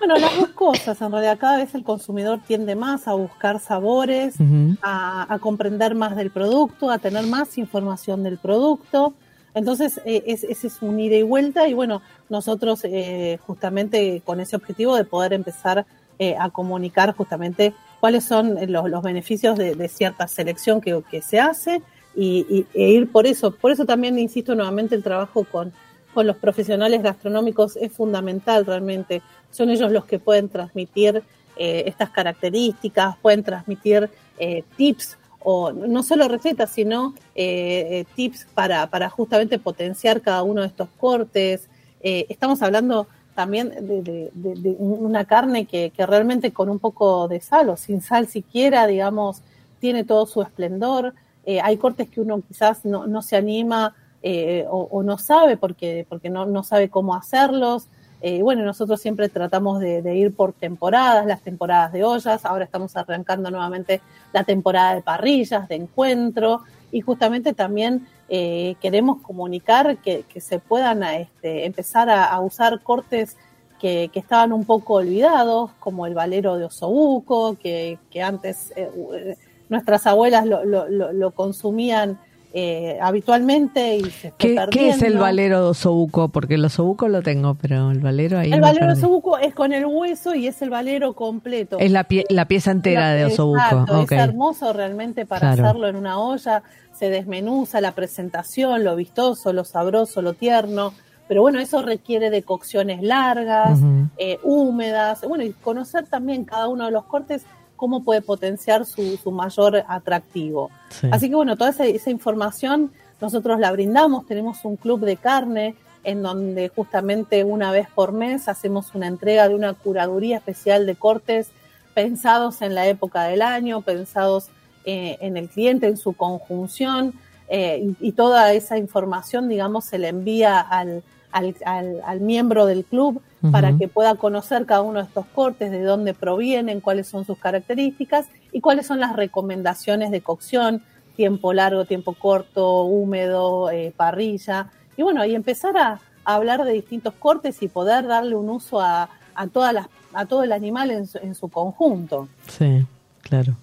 Bueno, las dos cosas, en realidad cada vez el consumidor tiende más a buscar sabores, a, comprender más del producto, a tener más información del producto. Entonces, eh, ese es, un ida y vuelta y bueno, nosotros eh, justamente con ese objetivo de poder empezar eh, a comunicar justamente cuáles son los, beneficios de, cierta selección que, que se hace y, e ir por eso. Por eso también insisto nuevamente el trabajo con, con los profesionales gastronómicos es fundamental realmente. Son ellos los que pueden transmitir eh, estas características, pueden transmitir eh, tips o no solo recetas, sino eh, tips para, para justamente potenciar cada uno de estos cortes. estamos hablando también de, una carne que, realmente con un poco de sal o sin sal siquiera, digamos, tiene todo su esplendor. hay cortes que uno quizás no, no se anima eh, o, no sabe porque, porque no, no sabe cómo hacerlos. Eh, bueno, nosotros siempre tratamos de, ir por temporadas, las temporadas de ollas, ahora estamos arrancando nuevamente la temporada de parrillas, de encuentro, y justamente también eh, queremos comunicar que, se puedan este, empezar a, usar cortes que, estaban un poco olvidados, como el valero de osobuco, que, antes nuestras abuelas lo, lo consumían eh, habitualmente y se ¿Qué, ¿Qué, es el valero de osobuco? Porque el osobuco lo tengo, pero el valero ahí. El valero de osobuco es con el hueso y es el valero completo. Es la, la pieza entera de osobuco. Es hermoso realmente para hacerlo en una olla. Se desmenuza la presentación, lo vistoso, lo sabroso, lo tierno. Pero bueno, eso requiere de cocciones largas, eh, húmedas. Bueno, y conocer también cada uno de los cortes cómo puede potenciar su, mayor atractivo. Así que bueno, toda esa, información nosotros la brindamos, tenemos un club de carne en donde justamente una vez por mes hacemos una entrega de una curaduría especial de cortes pensados en la época del año, pensados eh, en el cliente, en su conjunción, eh, y, toda esa información, digamos, se le envía al, al, miembro del club para que pueda conocer cada uno de estos cortes, de dónde provienen, cuáles son sus características y cuáles son las recomendaciones de cocción, tiempo largo, tiempo corto, húmedo, eh, parrilla. Y bueno, y empezar a, hablar de distintos cortes y poder darle un uso a, a, todas las, a todo el animal en en su conjunto. Sí, claro.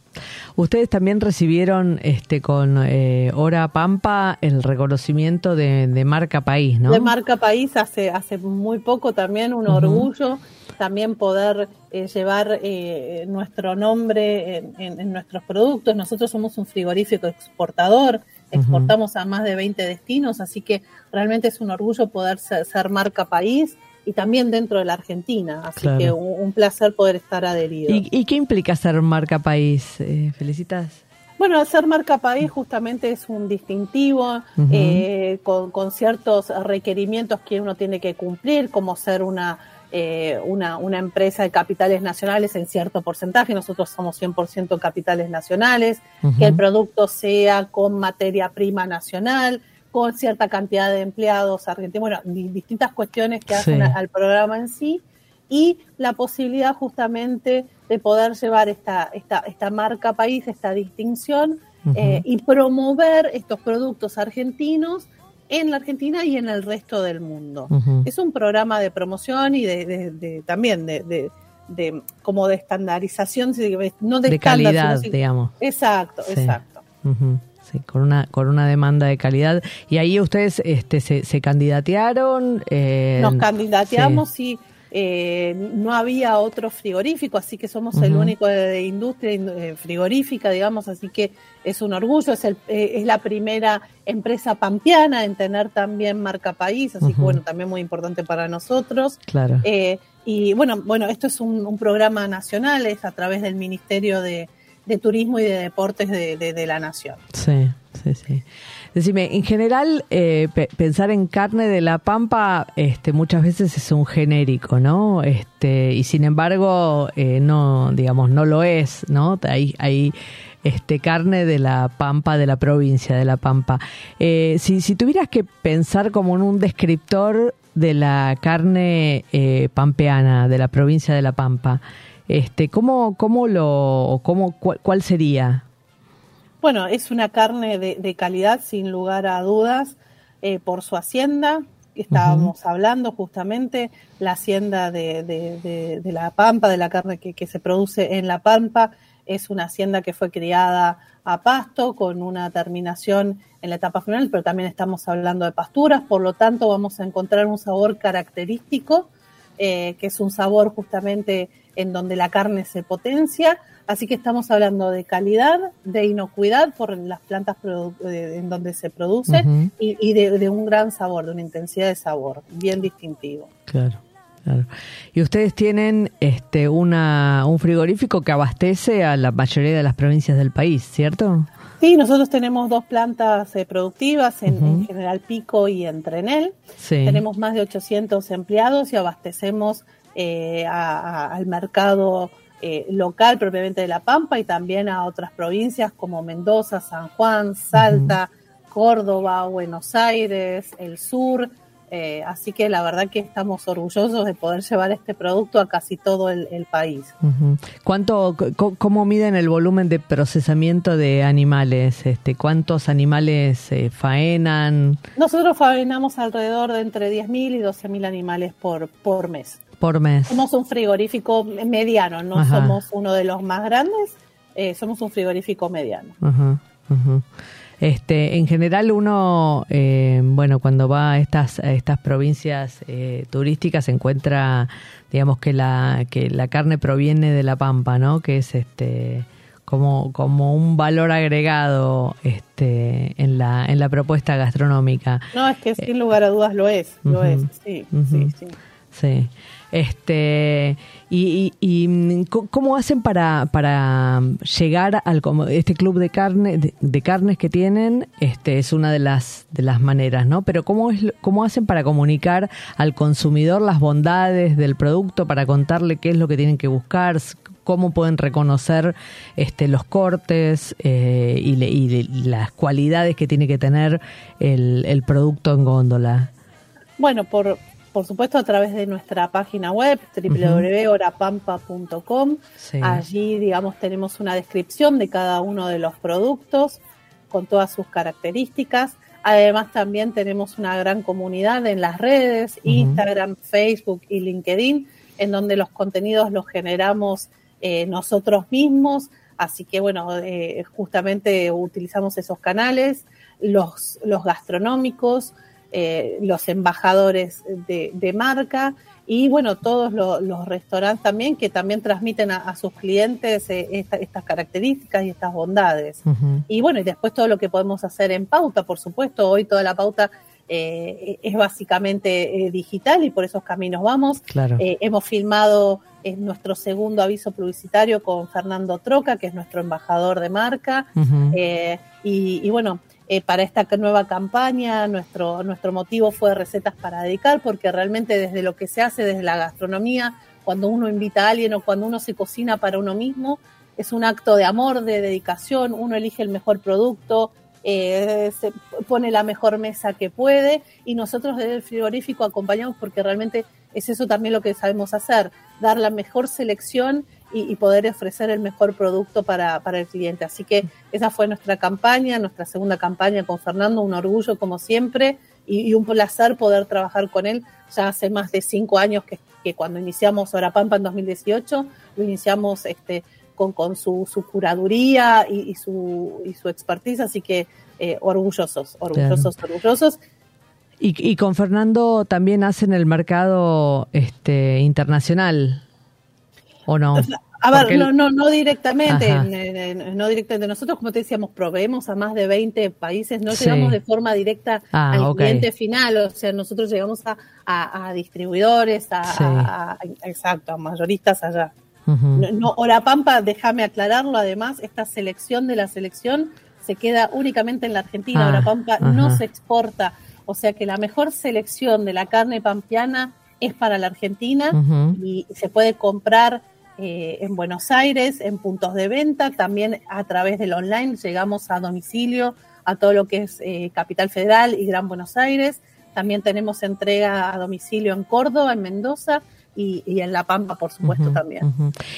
Ustedes también recibieron este con eh, Hora Pampa el reconocimiento de, marca país, ¿no? De marca país hace hace muy poco también un orgullo también poder eh, llevar eh, nuestro nombre en, nuestros productos. Nosotros somos un frigorífico exportador, exportamos a más de 20 destinos, así que realmente es un orgullo poder ser marca país y también dentro de la Argentina. Así que un, placer poder estar adherido. ¿Y, qué implica ser marca país? Eh, ¿Felicitas? Bueno, ser marca país justamente es un distintivo eh, con, ciertos requerimientos que uno tiene que cumplir, como ser una, eh, una, una, empresa de capitales nacionales en cierto porcentaje. Nosotros somos 100% capitales nacionales, que el producto sea con materia prima nacional, con cierta cantidad de empleados argentinos, bueno, distintas cuestiones que hacen al programa en sí y la posibilidad justamente de poder llevar esta, esta, esta marca país, esta distinción eh, y promover estos productos argentinos en la Argentina y en el resto del mundo. Es un programa de promoción y de, también de, de, como de estandarización, no de, calidad, digamos. Exacto, exacto con una con una demanda de calidad. Y ahí ustedes este, se, se candidatearon. Eh, Nos candidateamos y eh, no había otro frigorífico, así que somos el único de, industria eh, frigorífica, digamos, así que es un orgullo, es, el, es la primera empresa pampeana en tener también marca país, así que bueno, también muy importante para nosotros. Claro. y bueno, bueno, esto es un, un programa nacional, es a través del Ministerio de, de turismo y de deportes de, de, la nación. Sí, sí, sí. Decime, en general, eh, pensar en carne de la pampa este, muchas veces es un genérico, ¿no? Este, y sin embargo, eh, no, digamos, no lo es, ¿no? Hay, hay este, carne de la pampa, de la provincia de la pampa. Eh, si, si tuvieras que pensar como en un descriptor de la carne pampeana, de la provincia de la pampa, este, ¿cómo, cómo lo, cómo, cuál, sería? Bueno, es una carne de, calidad, sin lugar a dudas, eh, por su hacienda. Estábamos hablando justamente la hacienda de, de, la Pampa, de la carne que, que se produce en la Pampa, es una hacienda que fue criada a pasto con una terminación en la etapa final, pero también estamos hablando de pasturas, por lo tanto vamos a encontrar un sabor característico, eh, que es un sabor justamente en donde la carne se potencia, así que estamos hablando de calidad, de inocuidad por las plantas en donde se produce y, de, un gran sabor, de una intensidad de sabor bien distintivo. Claro. Claro. Y ustedes tienen este una un frigorífico que abastece a la mayoría de las provincias del país, ¿cierto? Sí, nosotros tenemos dos plantas eh, productivas en, General Pico y en Trenel. Tenemos más de 800 empleados y abastecemos eh, al mercado eh, local propiamente de La Pampa y también a otras provincias como Mendoza, San Juan, Salta, Córdoba, Buenos Aires, el sur. Eh, así que la verdad que estamos orgullosos de poder llevar este producto a casi todo el, país. ¿Cuánto, cómo miden el volumen de procesamiento de animales? Este, ¿Cuántos animales faenan? Nosotros faenamos alrededor de entre 10.000 y 12.000 animales por, por mes por mes. Somos un frigorífico mediano, no somos uno de los más grandes, eh, somos un frigorífico mediano. Este, en general uno, eh, bueno, cuando va a estas, estas provincias eh, turísticas se encuentra, digamos que la que la carne proviene de la pampa, ¿no? Que es este como como un valor agregado este en la en la propuesta gastronómica. No, es que sin lugar a dudas lo es, lo es, sí, sí, sí. Sí. Este, y, y, cómo hacen para, para llegar al este club de carne de, carnes que tienen, este es una de las de las maneras, ¿no? Pero cómo es cómo hacen para comunicar al consumidor las bondades del producto, para contarle qué es lo que tienen que buscar, cómo pueden reconocer este, los cortes eh, y, y, las cualidades que tiene que tener el, el producto en góndola. Bueno, por, por supuesto, a través de nuestra página web, www.orapampa.com. Allí, digamos, tenemos una descripción de cada uno de los productos con todas sus características. Además, también tenemos una gran comunidad en las redes, Instagram, Facebook y LinkedIn, en donde los contenidos los generamos eh, nosotros mismos. Así que, bueno, eh, justamente utilizamos esos canales, los, los gastronómicos, eh, los embajadores de, marca y bueno, todos los restaurantes también que también transmiten a, sus clientes eh, estas características y estas bondades. Y bueno, y después todo lo que podemos hacer en pauta, por supuesto, hoy toda la pauta eh, es básicamente digital y por esos caminos vamos. hemos filmado nuestro segundo aviso publicitario con Fernando Troca, que es nuestro embajador de marca. y, y, bueno, eh, para esta nueva campaña. Nuestro, nuestro motivo fue recetas para dedicar, porque realmente desde lo que se hace, desde la gastronomía, cuando uno invita a alguien o cuando uno se cocina para uno mismo, es un acto de amor, de dedicación, uno elige el mejor producto, eh, se pone la mejor mesa que puede y nosotros desde el frigorífico acompañamos porque realmente es eso también lo que sabemos hacer, dar la mejor selección y, poder ofrecer el mejor producto para, para, el cliente. Así que esa fue nuestra campaña, nuestra segunda campaña con Fernando, un orgullo como siempre y, un placer poder trabajar con él. Ya hace más de cinco años que, que cuando iniciamos Hora Pampa en 2018, lo iniciamos este, con, con su, su curaduría y, su, y su expertise, así que eh, orgullosos, orgullosos, orgullosos. Y, y, con Fernando también hacen el mercado este internacional. ¿O no? A ver, no, no, no directamente, no directamente. Nosotros, como te decíamos, proveemos a más de 20 países, no llegamos de forma directa ah, al cliente final, o sea, nosotros llegamos a, a, distribuidores, a, exacto, a mayoristas allá. no, Hora Pampa, déjame aclararlo, además, esta selección de la selección se queda únicamente en la Argentina, ah, Pampa no se exporta, o sea que la mejor selección de la carne pampeana es para la Argentina y se puede comprar eh, en Buenos Aires, en puntos de venta, también a través del online llegamos a domicilio a todo lo que es eh, Capital Federal y Gran Buenos Aires. También tenemos entrega a domicilio en Córdoba, en Mendoza y, en La Pampa, por supuesto, también.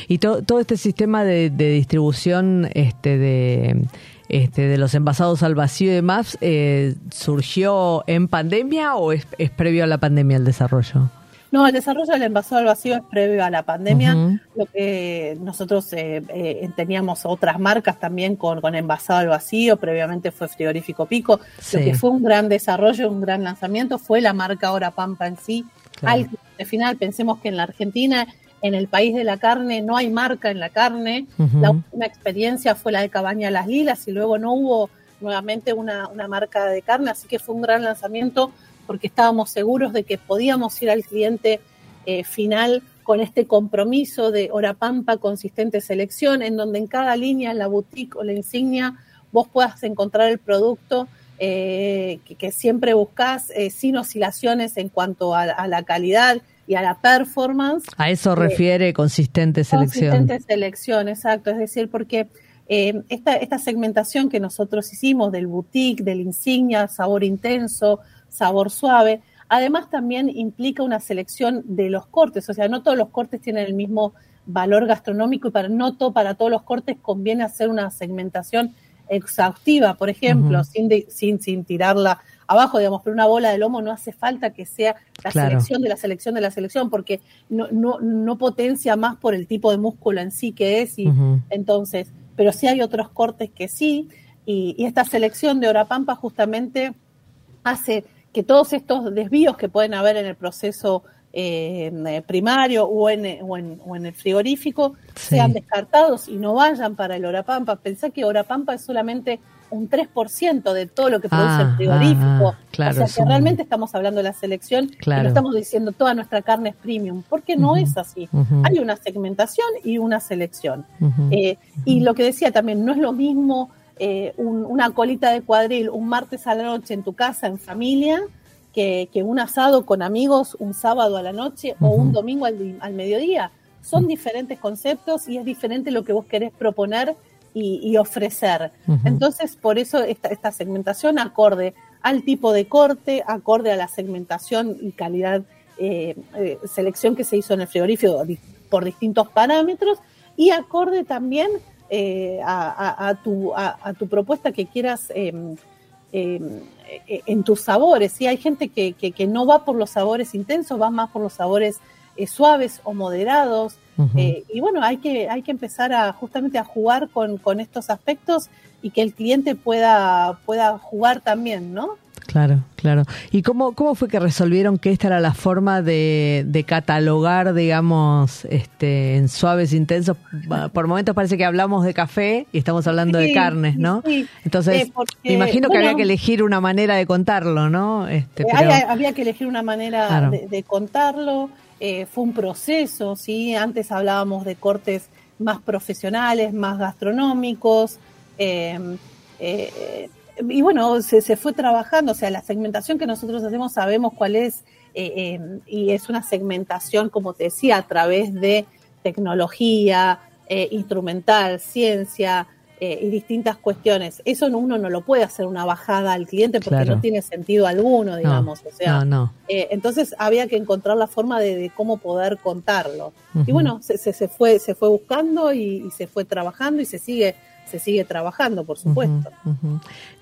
Y todo este sistema de, distribución este, de, este, de los envasados al vacío y demás, eh, ¿surgió en pandemia o es previo a la pandemia el desarrollo? No, el desarrollo del envasado al vacío es previo a la pandemia. Lo que nosotros eh, eh, teníamos otras marcas también con, con envasado al vacío, previamente fue Frigorífico Pico. Lo que fue un gran desarrollo, un gran lanzamiento fue la marca Hora Pampa en sí. Al final, pensemos que en la Argentina en el país de la carne no hay marca en la carne. Ujú. La última experiencia fue la de Cabaña Las Lilas y luego no hubo nuevamente una, una marca de carne, así que fue un gran lanzamiento porque estábamos seguros de que podíamos ir al cliente eh, final con este compromiso de hora pampa consistente selección, en donde en cada línea, en la boutique o la insignia, vos puedas encontrar el producto eh, que, que siempre buscas eh, sin oscilaciones en cuanto a, a la calidad y a la performance. A eso refiere consistente selección. Consistente selección, exacto. Es decir, porque esta, esta segmentación que nosotros hicimos del boutique, del insignia, sabor intenso, sabor suave, además también implica una selección de los cortes. O sea, no todos los cortes tienen el mismo valor gastronómico y para no to- para todos los cortes conviene hacer una segmentación exhaustiva, por ejemplo, sin, de- sin, sin tirarla abajo, digamos, pero una bola de lomo no hace falta que sea la Claro. selección de la selección de la selección, porque no, no, no potencia más por el tipo de músculo en sí que es, y entonces, pero sí hay otros cortes que sí, y, y esta selección de Orapampa justamente hace que todos estos desvíos que pueden haber en el proceso eh, eh, primario o en, o, en, o en el frigorífico Sí. sean descartados y no vayan para el Orapampa. Pensá que Orapampa es solamente un 3% de todo lo que produce Ah, el frigorífico. ah, ah, claro, o sea que realmente estamos hablando de la selección y Claro. no estamos diciendo toda nuestra carne es premium, porque no es así. Hay una segmentación y una selección. Eh, y lo que decía también, no es lo mismo eh, un- una colita de cuadril un martes a la noche en tu casa, en familia, que, que un asado con amigos un sábado a la noche o un domingo al, al mediodía. Son diferentes conceptos y es diferente lo que vos querés proponer y, y ofrecer. Entonces, por eso esta, esta segmentación acorde al tipo de corte, acorde a la segmentación y calidad, eh, eh, selección que se hizo en el frigorífico por distintos parámetros y acorde también eh, a, a- a tu, a, a tu propuesta que quieras eh, eh, eh, en tus sabores. ¿sí? Hay gente que, que, que no va por los sabores intensos, va más por los sabores eh, suaves o moderados. Eh, y bueno, hay que, hay que empezar a justamente a jugar con, con estos aspectos y que el cliente pueda, pueda jugar también, ¿no? Claro, claro. ¿Y cómo, cómo fue que resolvieron que esta era la forma de, de catalogar, digamos, este, en suaves, intensos? Por momentos parece que hablamos de café y estamos hablando de carnes, ¿no? sí. Entonces, Eh, porque, me imagino que había que elegir una manera de contarlo, ¿no? Este, Eh, pero- había que elegir una manera Claro. de, de contarlo. eh, fue un proceso, ¿sí? Antes hablábamos de cortes más profesionales, más gastronómicos. eh, eh, y bueno, se, se fue trabajando. O sea, la segmentación que nosotros hacemos sabemos cuál es. eh, eh, y es una segmentación, como te decía, a través de tecnología, eh, instrumental, ciencia eh, y distintas cuestiones. Eso no- uno no lo puede hacer una bajada al cliente porque Claro. no tiene sentido alguno, digamos. o sea, no, no. entonces había que encontrar la forma de, de cómo poder contarlo. Y bueno, se, se, se fue, se fue buscando y, y se fue trabajando y se sigue, se sigue trabajando, por supuesto.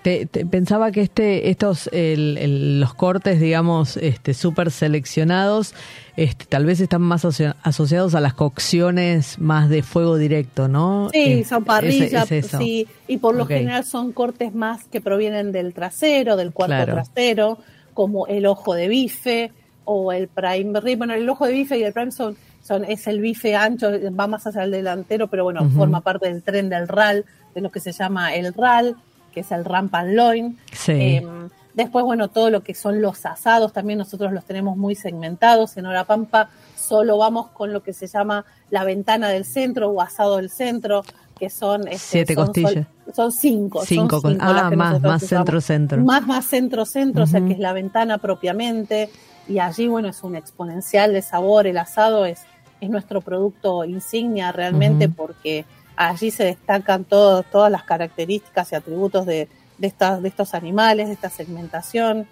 Te- te- pensaba que este, estos, el- el- los cortes, digamos, este, súper seleccionados, este, tal vez están más asocia- asociados a las cocciones más de fuego directo, ¿no? Sí, Eh, son parrillas, es- es eso. sí, y por lo general son cortes más que provienen del trasero, del cuarto Claro. trasero, como el ojo de bife o el prime rib. Bueno, el ojo de bife y el prime son, son es el bife ancho, va más hacia el delantero, pero bueno, forma parte del tren del RAL, de lo que se llama el RAL, que es el ramp and loin. Sí. Eh, después, bueno, todo lo que son los asados, también nosotros los tenemos muy segmentados. En Orapampa solo vamos con lo que se llama la ventana del centro o asado del centro, que son... este, Siete son costillas. son cinco. son Cinco con- cinco las ah, más, más centro-centro. Más, más centro-centro, o sea que es la ventana propiamente. Y allí, bueno, es un exponencial de sabor. El asado es, es nuestro producto insignia realmente porque allí se destacan todo- todas las características y atributos de, de, estas, de estos animales, de esta segmentación.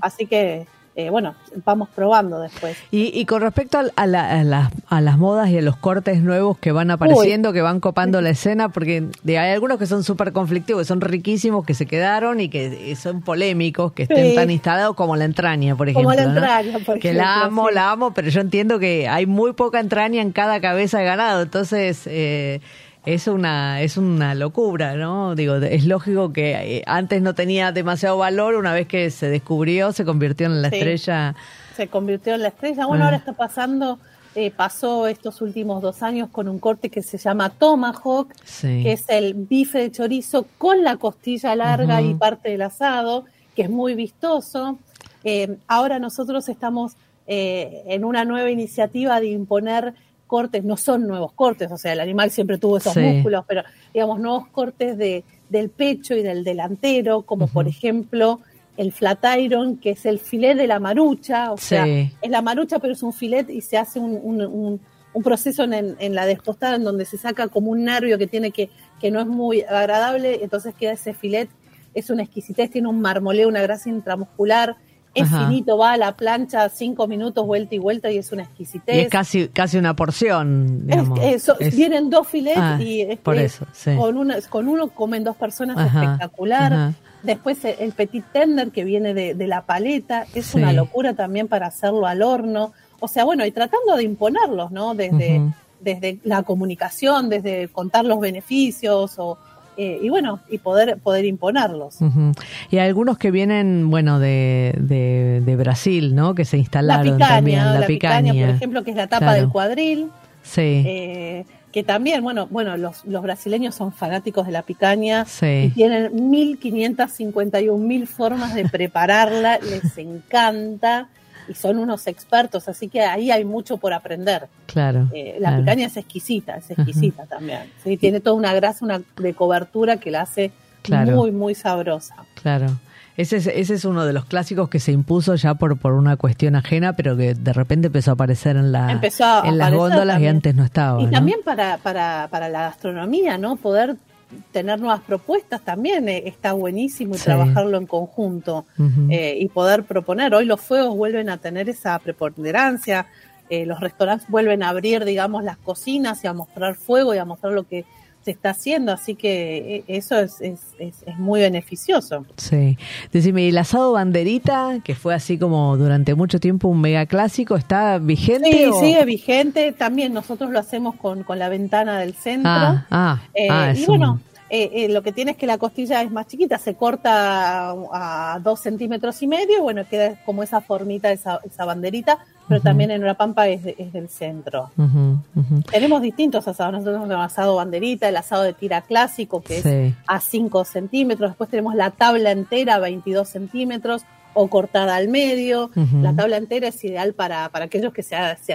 Así que, eh, bueno, vamos probando después. Y, y con respecto a, la- a las, a las modas y a los cortes nuevos que van apareciendo, que van copando la escena, porque de- hay algunos que son súper conflictivos, que son riquísimos, que se quedaron y que son polémicos, que estén Sí. tan instalados como la entraña, por ejemplo. Como la ¿no? entraña, por Que ejemplo, la amo, sí. la amo, pero yo entiendo que hay muy poca entraña en cada cabeza de ganado, entonces... Eh, es una es una locura, ¿no? Digo, es lógico que eh, antes no tenía demasiado valor, una vez que se descubrió, se convirtió en la Sí. estrella se convirtió en la estrella. Bueno, Ah. ahora está pasando eh, pasó estos últimos dos años con un corte que se llama Tomahawk, Sí. que es el bife de chorizo con la costilla larga y parte del asado, que es muy vistoso. Eh, ahora nosotros estamos eh, en una nueva iniciativa de imponer cortes, no son nuevos cortes, o sea, el animal siempre tuvo esos Sí. músculos, pero digamos, nuevos cortes de, del pecho y del delantero, como por ejemplo el flat iron, que es el filet de la marucha, o sea, es la marucha, pero es un filet y se hace un, un- un- un proceso en, en la despostada en donde se saca como un nervio que tiene que, que no es muy agradable, entonces queda ese filet, es una exquisitez, tiene un marmoleo, una grasa intramuscular, es Ajá. finito, va a la plancha cinco minutos vuelta y vuelta y es una exquisitez. Y es casi, casi una porción, Es- eso, Es- vienen dos filets Ah, y es- por es- eso, sí. con, una, con uno comen dos personas Ajá, espectacular. ajá. Después el, el petit tender que viene de, de la paleta, es Sí. una locura también para hacerlo al horno. O sea, bueno, y tratando de imponerlos, ¿no? Desde, desde la comunicación, desde contar los beneficios o, eh, y bueno, y poder, poder imponerlos. Ujú. Y hay algunos que vienen, bueno, de, de, de Brasil, ¿no? Que se La instalaron picaña, también. La, la picaña, picaña. por ejemplo, que es la tapa Claro. del cuadril. Sí, eh, que también, bueno, bueno, los, los brasileños son fanáticos de la picaña y sí. tienen 1551 mil formas de prepararla, (laughs) les encanta y son unos expertos, así que ahí hay mucho por aprender. Claro. Eh, la claro. picaña es exquisita, es exquisita también. ¿sí? Tiene toda una grasa una de cobertura que la hace Claro. muy, muy sabrosa. Claro. Ese es, ese es uno de los clásicos que se impuso ya por, por una cuestión ajena, pero que de repente empezó a aparecer en, la, en las góndolas y también. antes no estaba. Y ¿no? también para, para, para la gastronomía, ¿no? Poder tener nuevas propuestas también eh, está buenísimo y Sí. trabajarlo en conjunto eh, y poder proponer. Hoy los fuegos vuelven a tener esa preponderancia, eh, los restaurantes vuelven a abrir, digamos, las cocinas y a mostrar fuego y a mostrar lo que se está haciendo, así que eh, eso es, es, es, es muy beneficioso. Sí. Decime, ¿y el asado banderita, que fue así como durante mucho tiempo un mega clásico, está vigente? Sí, o- sigue vigente, también nosotros lo hacemos con, con la ventana del centro. Ah, ah, Eh, ah, y es bueno, eh, eh, lo que tiene es que la costilla es más chiquita, se corta a, a dos centímetros y medio, bueno, queda como esa formita, esa, esa banderita, pero también en la pampa es, de- es del centro. Tenemos distintos asados, nosotros tenemos el asado banderita, el asado de tira clásico, que es a 5 centímetros, después tenemos la tabla entera, 22 centímetros, o cortada al medio. La tabla entera es ideal para, para aquellos que se, se,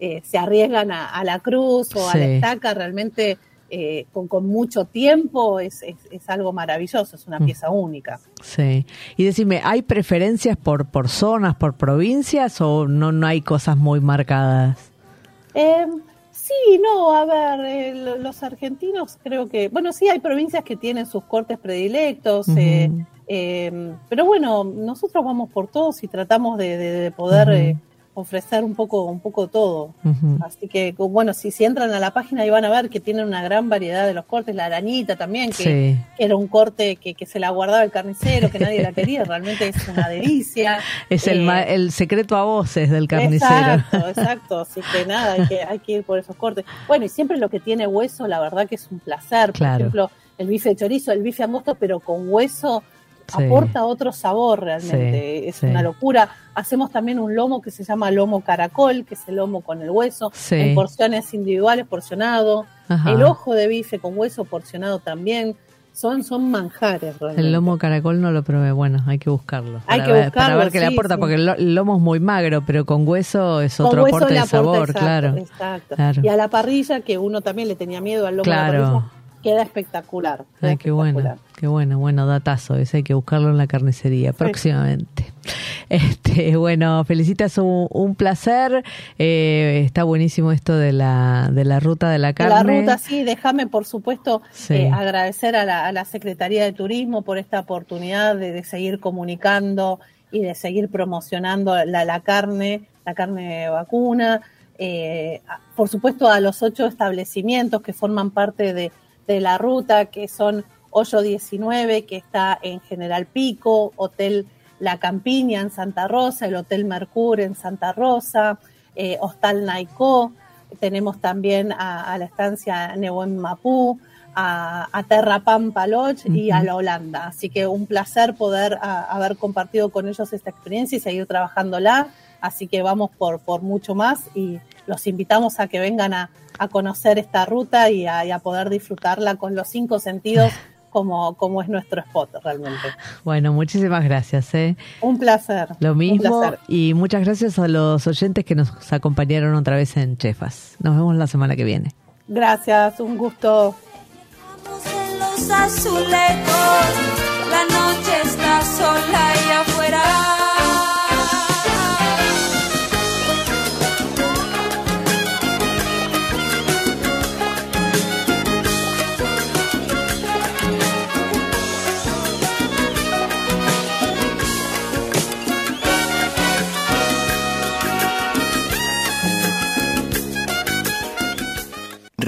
eh, se arriesgan a, a la cruz o a la estaca, realmente eh, con, con mucho tiempo es, es, es algo maravilloso, es una Mm. pieza única. Sí. Y decime, ¿hay preferencias por, por zonas, por provincias o no, no hay cosas muy marcadas? Eh, sí, no, a ver, eh, lo- los argentinos creo que, bueno, sí hay provincias que tienen sus cortes predilectos, eh, Ujú. eh, pero bueno, nosotros vamos por todos y tratamos de, de- de poder ofrecer un poco, un poco todo. Así que, bueno, si, si entran a la página ahí van a ver que tienen una gran variedad de los cortes, la arañita también, que, Sí. que era un corte que, que se la guardaba el carnicero, que nadie la quería, realmente es una delicia. (laughs) Es el, Eh, ma- el secreto a voces del carnicero. Exacto, exacto. Así que nada, hay que, hay que ir por esos cortes. Bueno, y siempre lo que tiene hueso, la verdad que es un placer. Por Claro. ejemplo, el bife de chorizo, el bife angosto, pero con hueso Sí. aporta otro sabor realmente. Sí, es sí. una locura. Hacemos también un lomo que se llama lomo caracol, que es el lomo con el hueso, en porciones individuales, porcionado. Ajá. El ojo de bife con hueso porcionado también. Son, son manjares realmente. El lomo caracol no lo probé, bueno, hay que buscarlo. Hay para que buscarlo, Para ver qué le aporta, porque el, lo- el lomo es muy magro, pero con hueso es otro hueso aporte de sabor, exacto, claro. exacto. Claro. Y a la parrilla, que uno también le tenía miedo al lomo a la Claro. parrilla, queda espectacular. queda Ay, qué bueno, qué bueno, bueno, datazo, ese hay que buscarlo en la carnicería próximamente. (laughs) Este, bueno, felicitas un, un placer, eh, está buenísimo esto de la, de la ruta de la De carne. la ruta, sí, déjame por supuesto Sí. eh, agradecer a la, a la Secretaría de Turismo por esta oportunidad de, de seguir comunicando y de seguir promocionando la, la carne, la carne vacuna. Eh, por supuesto a los ocho establecimientos que forman parte de, de la ruta, que son Hoyo 19, que está en General Pico, Hotel La Campiña en Santa Rosa, el Hotel Mercure en Santa Rosa, eh, Hostal Naicó, tenemos también a, a la estancia Nehuen Mapú, a, a Terra Pampa Lodge y a la Holanda. Así que un placer poder a- haber compartido con ellos esta experiencia y seguir trabajándola. Así que vamos por, por mucho más y los invitamos a que vengan a, a conocer esta ruta y a, y a poder disfrutarla con los cinco sentidos (laughs) como, como es nuestro spot realmente. Bueno, muchísimas gracias. ¿eh? Un placer. Lo mismo placer. y muchas gracias a los oyentes que nos acompañaron otra vez en Chefas. Nos vemos la semana que viene. Gracias, un gusto. Estamos en los azulejos, la noche está sola y afuera.